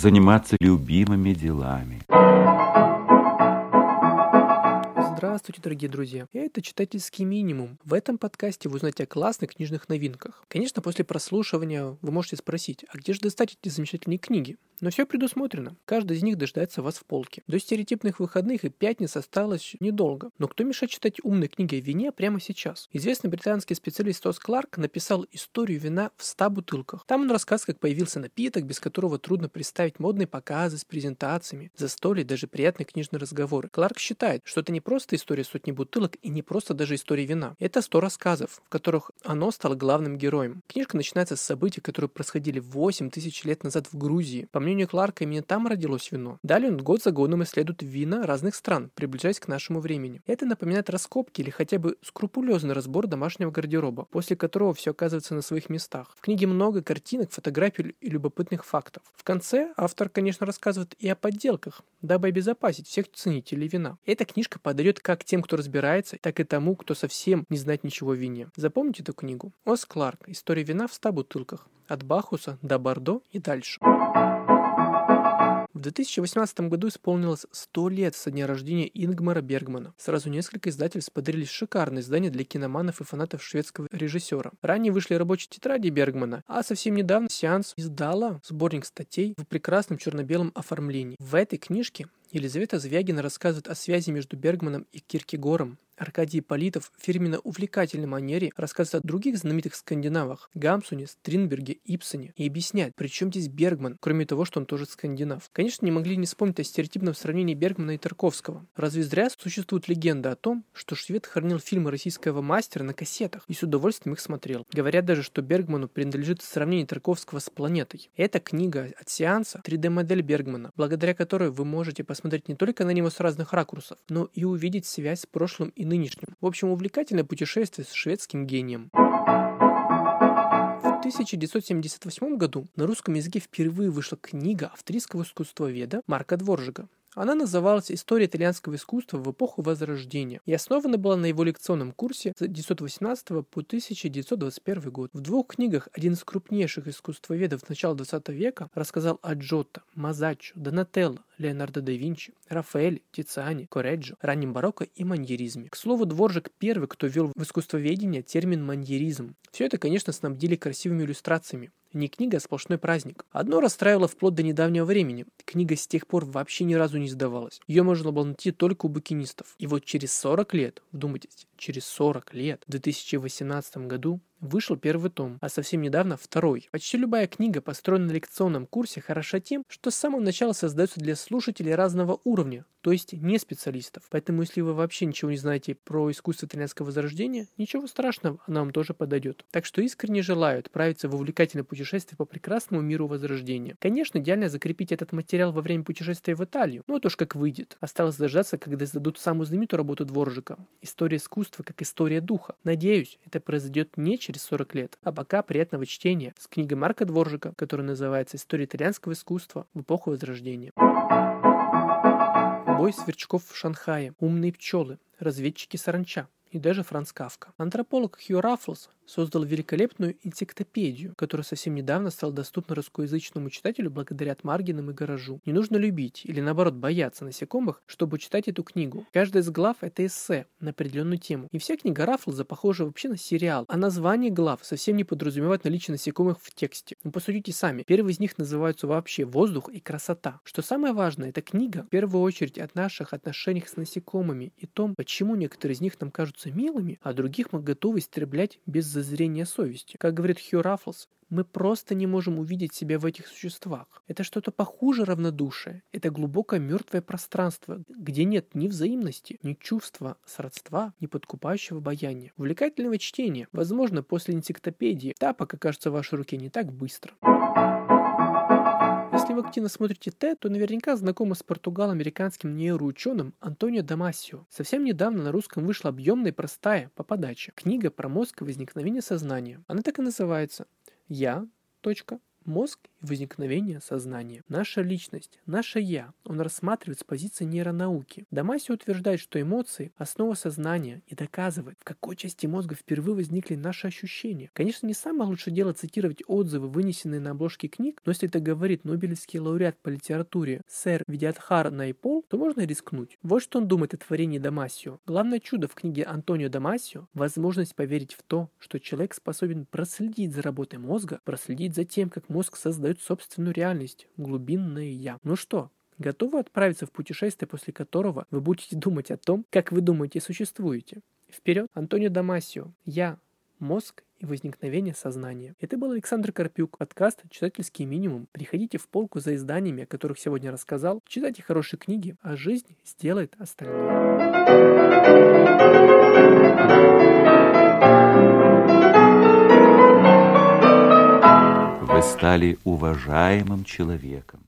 заниматься любимыми делами. Здравствуйте, дорогие друзья! Это «Читательский минимум». В этом подкасте вы узнаете о классных книжных новинках. Конечно, после прослушивания вы можете спросить, а где же достать эти замечательные книги? Но все предусмотрено. Каждый из них дождается вас в полке. До стереотипных выходных и пятниц осталось недолго. Но кто мешает читать умные книги о вине прямо сейчас? Известный британский специалист Тос Кларк написал историю вина в 100 бутылках. Там он рассказывает, как появился напиток, без которого трудно представить модные показы с презентациями, застолья даже приятные книжные разговоры. Кларк считает, что это не просто история сотни бутылок и не просто даже история вина. Это 100 рассказов, в которых оно стало главным героем. Книжка начинается с событий, которые происходили 8 тысяч лет назад в Грузии. По мнению Кларка, именно там родилось вино. Далее он год за годом исследует вина разных стран, приближаясь к нашему времени. Это напоминает раскопки или хотя бы скрупулезный разбор домашнего гардероба, после которого все оказывается на своих местах. В книге много картинок, фотографий и любопытных фактов. В конце автор, конечно, рассказывает и о подделках, дабы обезопасить всех ценителей вина. Эта книжка подойдет как тем, кто разбирается, так и тому, кто совсем не знает ничего о вине. Запомните эту книгу. Ос Кларк. История вина в 100 бутылках. От Бахуса до Бордо и дальше. В 2018 году исполнилось 100 лет со дня рождения Ингмара Бергмана. Сразу несколько издательств подарили шикарное издание для киноманов и фанатов шведского режиссера. Ранее вышли рабочие тетради Бергмана, а совсем недавно сеанс издала сборник статей в прекрасном черно-белом оформлении. В этой книжке Елизавета Звягина рассказывает о связи между Бергманом и Киркегором, Аркадий Политов в фирменно увлекательной манере рассказывает о других знаменитых скандинавах – Гамсуне, Стринберге, Ипсоне и объясняет, при чем здесь Бергман, кроме того, что он тоже скандинав. Конечно, не могли не вспомнить о стереотипном сравнении Бергмана и Тарковского. Разве зря существует легенда о том, что швед хранил фильмы российского мастера на кассетах и с удовольствием их смотрел. Говорят даже, что Бергману принадлежит сравнение Тарковского с планетой. Эта книга от сеанса 3D-модель Бергмана, благодаря которой вы можете посмотреть не только на него с разных ракурсов, но и увидеть связь с прошлым и нынешним. В общем, увлекательное путешествие с шведским гением. В 1978 году на русском языке впервые вышла книга австрийского искусствоведа Марка Дворжига она называлась «История итальянского искусства в эпоху Возрождения» и основана была на его лекционном курсе с 1918 по 1921 год. В двух книгах один из крупнейших искусствоведов начала XX века рассказал о Джотто, Мазаччо, Донателло, Леонардо да Винчи, Рафаэле, Тициане, Кореджо, раннем барокко и маньеризме. К слову, Дворжик первый, кто ввел в искусствоведение термин маньеризм. Все это, конечно, снабдили красивыми иллюстрациями. Не книга, а сплошной праздник. Одно расстраивало вплоть до недавнего времени. Книга с тех пор вообще ни разу не сдавалась. Ее можно было найти только у букинистов. И вот через 40 лет, вдумайтесь, через 40 лет, в 2018 году, Вышел первый том, а совсем недавно второй. Почти любая книга, построенная на лекционном курсе, хороша тем, что с самого начала создается для слушателей разного уровня, то есть не специалистов. Поэтому, если вы вообще ничего не знаете про искусство итальянского возрождения, ничего страшного, она вам тоже подойдет. Так что искренне желаю отправиться в увлекательное путешествие по прекрасному миру возрождения. Конечно, идеально закрепить этот материал во время путешествия в Италию, но это уж как выйдет. Осталось дождаться, когда сдадут самую знаменитую работу Дворжика. История искусства как история духа. Надеюсь, это произойдет не через 40 лет. А пока приятного чтения с книгой Марка Дворжика, которая называется «История итальянского искусства в эпоху Возрождения». Бой сверчков в Шанхае, умные пчелы, разведчики саранча и даже Франц Кавка. Антрополог Хью Раффлс создал великолепную энциклопедию, которая совсем недавно стала доступна русскоязычному читателю благодаря Маргинам и Гаражу. Не нужно любить или наоборот бояться насекомых, чтобы читать эту книгу. Каждая из глав — это эссе на определенную тему. И вся книга Раффлза похожа вообще на сериал, а название глав совсем не подразумевает наличие насекомых в тексте. Но посудите сами, первые из них называются вообще «Воздух» и «Красота». Что самое важное, эта книга в первую очередь от наших отношениях с насекомыми и том, почему некоторые из них нам кажутся милыми, а других мы готовы истреблять без зазрения совести. Как говорит Хью Раффлс, мы просто не можем увидеть себя в этих существах. Это что-то похуже равнодушия. Это глубокое мертвое пространство, где нет ни взаимности, ни чувства сродства, ни подкупающего обаяния. Увлекательного чтения, возможно, после энциклопедии, та пока кажется в вашей руке не так быстро. Если вы активно смотрите Т, то наверняка знакомы с португал-американским нейроученым Антонио Дамасио. Совсем недавно на русском вышла объемная и простая по подаче книга про мозг и возникновение сознания. Она так и называется «Я. Точка. Мозг и возникновение сознания. Наша личность, наше «я» он рассматривает с позиции нейронауки. Дамаси утверждает, что эмоции – основа сознания и доказывает, в какой части мозга впервые возникли наши ощущения. Конечно, не самое лучшее дело цитировать отзывы, вынесенные на обложке книг, но если это говорит Нобелевский лауреат по литературе сэр Видиатхар Найпол, то можно рискнуть. Вот что он думает о творении Дамасио. Главное чудо в книге Антонио Дамасио – возможность поверить в то, что человек способен проследить за работой мозга, проследить за тем, как мозг создает собственную реальность, глубинное «я». Ну что, готовы отправиться в путешествие, после которого вы будете думать о том, как вы думаете и существуете? Вперед! Антонио Дамасио. Я. Мозг и возникновение сознания. Это был Александр Карпюк, подкаст «Читательский минимум». Приходите в полку за изданиями, о которых сегодня рассказал, читайте хорошие книги, а жизнь сделает остальное. Стали уважаемым человеком.